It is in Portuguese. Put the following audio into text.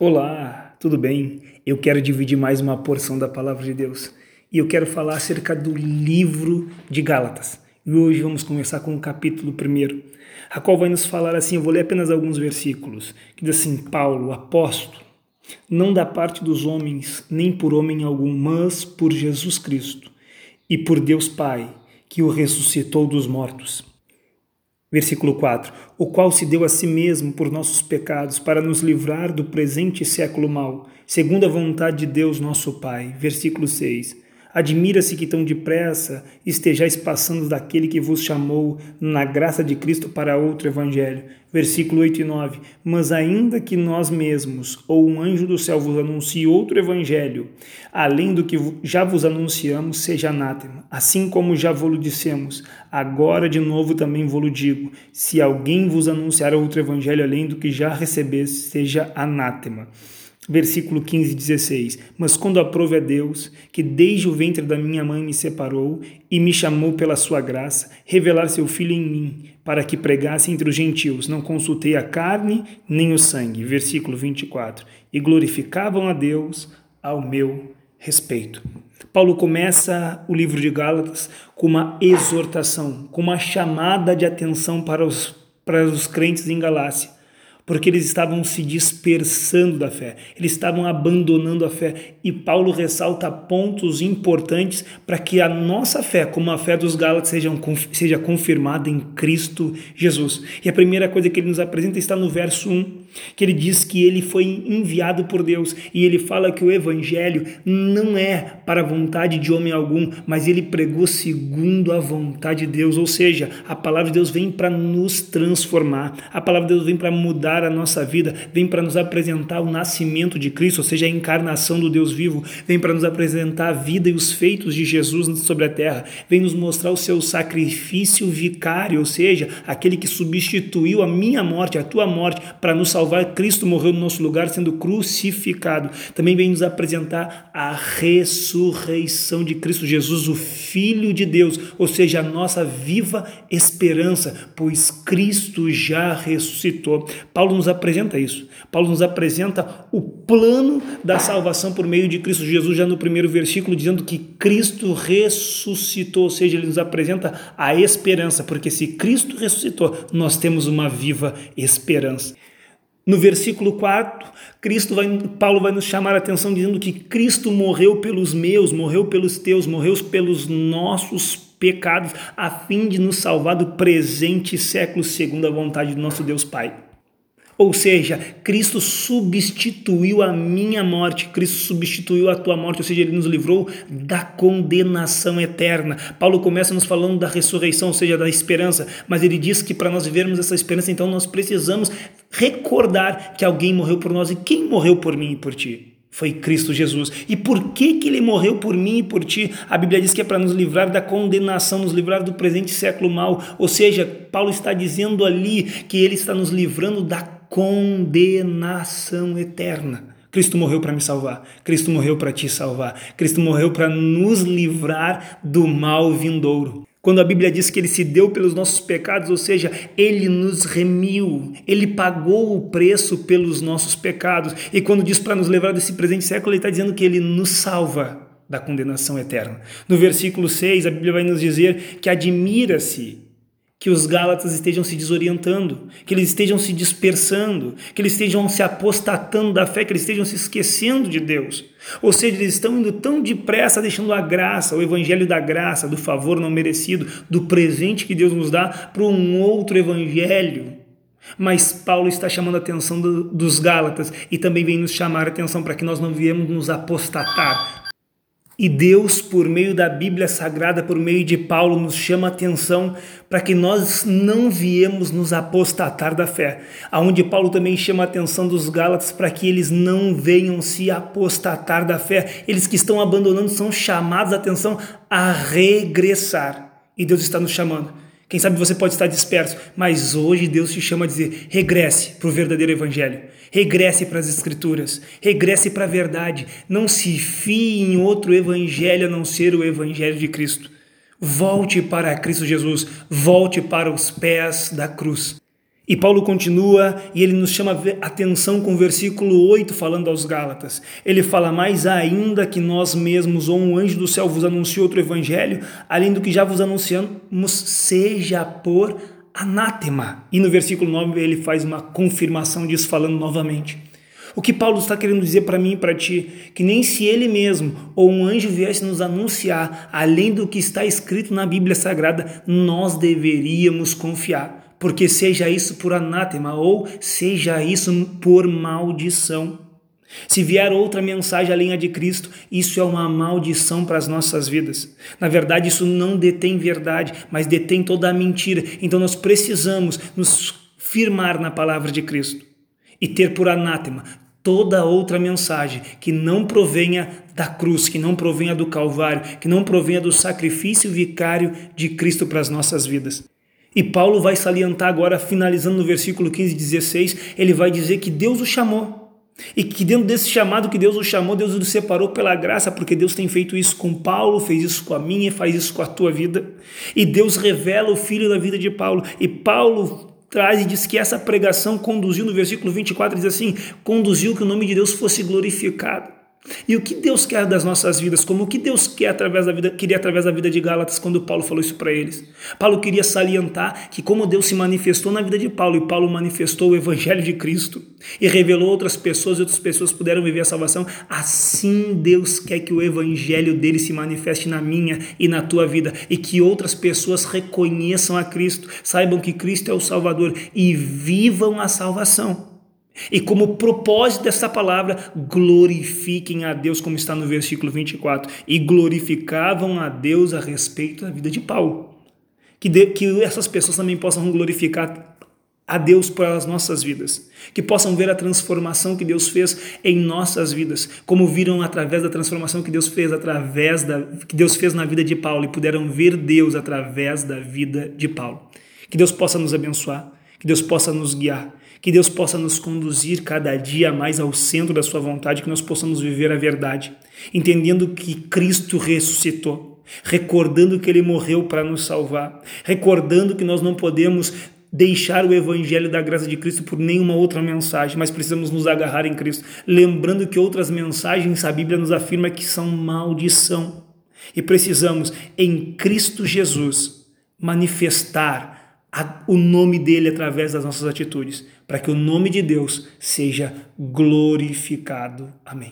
Olá, tudo bem? Eu quero dividir mais uma porção da palavra de Deus e eu quero falar acerca do livro de Gálatas. E hoje vamos começar com o capítulo 1, a qual vai nos falar assim: eu vou ler apenas alguns versículos, que diz assim: Paulo, apóstolo, não da parte dos homens, nem por homem algum, mas por Jesus Cristo e por Deus Pai, que o ressuscitou dos mortos Versículo 4: O qual se deu a si mesmo por nossos pecados, para nos livrar do presente século mau, segundo a vontade de Deus nosso Pai. Versículo 6: Admira-se que tão depressa estejais passando daquele que vos chamou na graça de Cristo para outro evangelho. Versículo 8 e 9. Mas ainda que nós mesmos ou um anjo do céu vos anuncie outro evangelho, além do que já vos anunciamos, seja anátema. Assim como já vos dissemos, agora de novo também vos digo: se alguém vos anunciar outro evangelho além do que já recebeste, seja anátema versículo 15 e 16. Mas quando aprove a Deus, que desde o ventre da minha mãe me separou e me chamou pela sua graça, revelar seu filho em mim, para que pregasse entre os gentios, não consultei a carne nem o sangue. Versículo 24. E glorificavam a Deus ao meu respeito. Paulo começa o livro de Gálatas com uma exortação, com uma chamada de atenção para os, para os crentes em Galácia porque eles estavam se dispersando da fé, eles estavam abandonando a fé. E Paulo ressalta pontos importantes para que a nossa fé, como a fé dos Gálatas, seja, seja confirmada em Cristo Jesus. E a primeira coisa que ele nos apresenta está no verso 1, que ele diz que ele foi enviado por Deus. E ele fala que o evangelho não é para a vontade de homem algum, mas ele pregou segundo a vontade de Deus, ou seja, a palavra de Deus vem para nos transformar, a palavra de Deus vem para mudar a nossa vida, vem para nos apresentar o nascimento de Cristo, ou seja, a encarnação do Deus vivo, vem para nos apresentar a vida e os feitos de Jesus sobre a terra, vem nos mostrar o seu sacrifício vicário, ou seja, aquele que substituiu a minha morte, a tua morte, para nos salvar. Cristo morreu no nosso lugar, sendo crucificado. Também vem nos apresentar a ressurreição de Cristo Jesus, o Filho de Deus, ou seja, a nossa viva esperança, pois Cristo já ressuscitou. Paulo nos apresenta isso. Paulo nos apresenta o plano da salvação por meio de Cristo Jesus, já no primeiro versículo, dizendo que Cristo ressuscitou, ou seja, ele nos apresenta a esperança, porque se Cristo ressuscitou, nós temos uma viva esperança. No versículo 4, Cristo vai, Paulo vai nos chamar a atenção dizendo que Cristo morreu pelos meus, morreu pelos teus, morreu pelos nossos pecados, a fim de nos salvar do presente século segundo a vontade do nosso Deus Pai. Ou seja, Cristo substituiu a minha morte, Cristo substituiu a tua morte, ou seja, ele nos livrou da condenação eterna. Paulo começa nos falando da ressurreição, ou seja, da esperança, mas ele diz que para nós vivermos essa esperança, então nós precisamos recordar que alguém morreu por nós e quem morreu por mim e por ti? foi Cristo Jesus. E por que, que ele morreu por mim e por ti? A Bíblia diz que é para nos livrar da condenação, nos livrar do presente século mal. Ou seja, Paulo está dizendo ali que ele está nos livrando da condenação eterna. Cristo morreu para me salvar, Cristo morreu para te salvar, Cristo morreu para nos livrar do mal vindouro. Quando a Bíblia diz que ele se deu pelos nossos pecados, ou seja, ele nos remiu, ele pagou o preço pelos nossos pecados. E quando diz para nos levar desse presente século, ele está dizendo que ele nos salva da condenação eterna. No versículo 6, a Bíblia vai nos dizer que admira-se que os Gálatas estejam se desorientando, que eles estejam se dispersando, que eles estejam se apostatando da fé, que eles estejam se esquecendo de Deus. Ou seja, eles estão indo tão depressa, deixando a graça, o evangelho da graça, do favor não merecido, do presente que Deus nos dá, para um outro evangelho. Mas Paulo está chamando a atenção do, dos Gálatas e também vem nos chamar a atenção para que nós não viemos nos apostatar, e Deus, por meio da Bíblia Sagrada, por meio de Paulo, nos chama a atenção para que nós não viemos nos apostatar da fé. Aonde Paulo também chama a atenção dos Gálatas para que eles não venham se apostatar da fé. Eles que estão abandonando são chamados a atenção a regressar. E Deus está nos chamando quem sabe você pode estar disperso, mas hoje Deus te chama a dizer: regresse para o verdadeiro Evangelho, regresse para as Escrituras, regresse para a verdade. Não se fie em outro Evangelho a não ser o Evangelho de Cristo. Volte para Cristo Jesus, volte para os pés da cruz. E Paulo continua e ele nos chama atenção com o versículo 8, falando aos Gálatas. Ele fala: Mais ainda que nós mesmos ou um anjo do céu vos anuncie outro evangelho, além do que já vos anunciamos, seja por anátema. E no versículo 9 ele faz uma confirmação disso, falando novamente. O que Paulo está querendo dizer para mim e para ti? Que nem se ele mesmo ou um anjo viesse nos anunciar, além do que está escrito na Bíblia Sagrada, nós deveríamos confiar porque seja isso por anátema ou seja isso por maldição. Se vier outra mensagem além de Cristo, isso é uma maldição para as nossas vidas. Na verdade, isso não detém verdade, mas detém toda a mentira. Então nós precisamos nos firmar na palavra de Cristo e ter por anátema toda outra mensagem que não provenha da cruz, que não provenha do Calvário, que não provenha do sacrifício vicário de Cristo para as nossas vidas. E Paulo vai salientar agora, finalizando no versículo 15 e 16, ele vai dizer que Deus o chamou. E que dentro desse chamado que Deus o chamou, Deus o separou pela graça, porque Deus tem feito isso com Paulo, fez isso com a minha, faz isso com a tua vida. E Deus revela o filho da vida de Paulo. E Paulo traz e diz que essa pregação conduziu, no versículo 24, diz assim: conduziu que o nome de Deus fosse glorificado. E o que Deus quer das nossas vidas, como o que Deus quer através da vida, queria através da vida de Gálatas quando Paulo falou isso para eles. Paulo queria salientar que como Deus se manifestou na vida de Paulo e Paulo manifestou o evangelho de Cristo e revelou outras pessoas e outras pessoas puderam viver a salvação, assim Deus quer que o evangelho dele se manifeste na minha e na tua vida e que outras pessoas reconheçam a Cristo, saibam que Cristo é o Salvador e vivam a salvação. E como propósito dessa palavra, glorifiquem a Deus, como está no versículo 24, e glorificavam a Deus a respeito da vida de Paulo. Que, de, que essas pessoas também possam glorificar a Deus pelas nossas vidas, que possam ver a transformação que Deus fez em nossas vidas, como viram através da transformação que Deus fez através da que Deus fez na vida de Paulo e puderam ver Deus através da vida de Paulo. Que Deus possa nos abençoar, que Deus possa nos guiar, que Deus possa nos conduzir cada dia mais ao centro da Sua vontade, que nós possamos viver a verdade, entendendo que Cristo ressuscitou, recordando que Ele morreu para nos salvar, recordando que nós não podemos deixar o evangelho da graça de Cristo por nenhuma outra mensagem, mas precisamos nos agarrar em Cristo, lembrando que outras mensagens a Bíblia nos afirma que são maldição. E precisamos em Cristo Jesus manifestar a, o nome dele através das nossas atitudes, para que o nome de Deus seja glorificado. Amém.